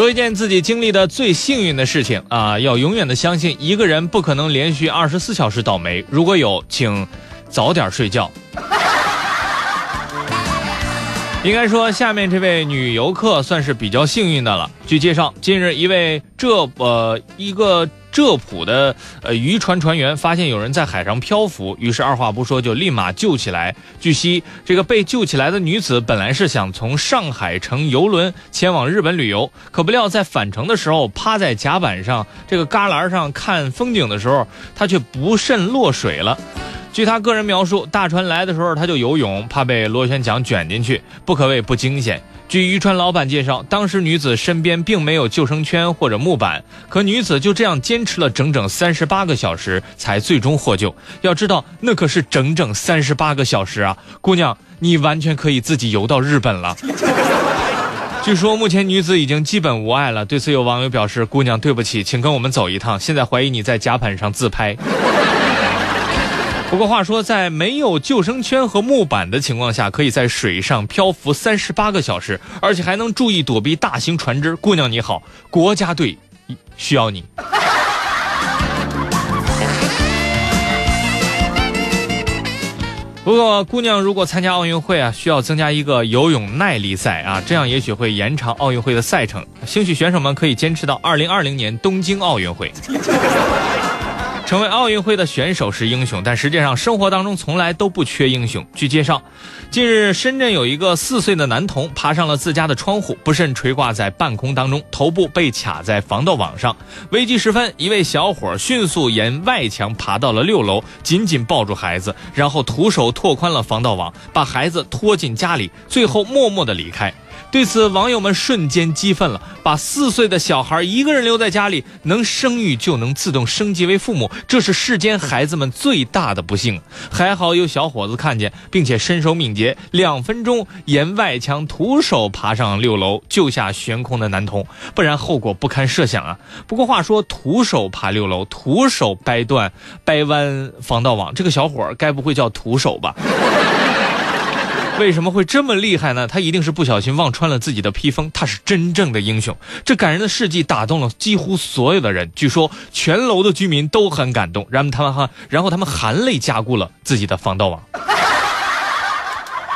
说一件自己经历的最幸运的事情啊，要永远的相信一个人不可能连续二十四小时倒霉，如果有，请早点睡觉。应该说，下面这位女游客算是比较幸运的了。据介绍，近日一位这呃一个浙普的呃渔船船员发现有人在海上漂浮，于是二话不说就立马救起来。据悉，这个被救起来的女子本来是想从上海乘游轮前往日本旅游，可不料在返程的时候趴在甲板上这个旮旯上看风景的时候，她却不慎落水了。据他个人描述，大船来的时候他就游泳，怕被螺旋桨卷进去，不可谓不惊险。据渔船老板介绍，当时女子身边并没有救生圈或者木板，可女子就这样坚持了整整三十八个小时，才最终获救。要知道，那可是整整三十八个小时啊！姑娘，你完全可以自己游到日本了。据说目前女子已经基本无碍了。对此，有网友表示：“姑娘，对不起，请跟我们走一趟。现在怀疑你在甲板上自拍。”不过话说，在没有救生圈和木板的情况下，可以在水上漂浮三十八个小时，而且还能注意躲避大型船只。姑娘你好，国家队需要你。不过，姑娘如果参加奥运会啊，需要增加一个游泳耐力赛啊，这样也许会延长奥运会的赛程，兴许选手们可以坚持到二零二零年东京奥运会。成为奥运会的选手是英雄，但实际上生活当中从来都不缺英雄。据介绍，近日深圳有一个四岁的男童爬上了自家的窗户，不慎垂挂在半空当中，头部被卡在防盗网上。危机时分，一位小伙迅速沿外墙爬到了六楼，紧紧抱住孩子，然后徒手拓宽了防盗网，把孩子拖进家里，最后默默的离开。对此，网友们瞬间激愤了。把四岁的小孩一个人留在家里，能生育就能自动升级为父母，这是世间孩子们最大的不幸。还好有小伙子看见，并且身手敏捷，两分钟沿外墙徒手爬上六楼，救下悬空的男童，不然后果不堪设想啊！不过话说，徒手爬六楼，徒手掰断、掰弯防盗网，这个小伙该不会叫徒手吧？为什么会这么厉害呢？他一定是不小心忘穿了自己的披风。他是真正的英雄。这感人的事迹打动了几乎所有的人。据说全楼的居民都很感动，然后他们哈，然后他们含泪加固了自己的防盗网。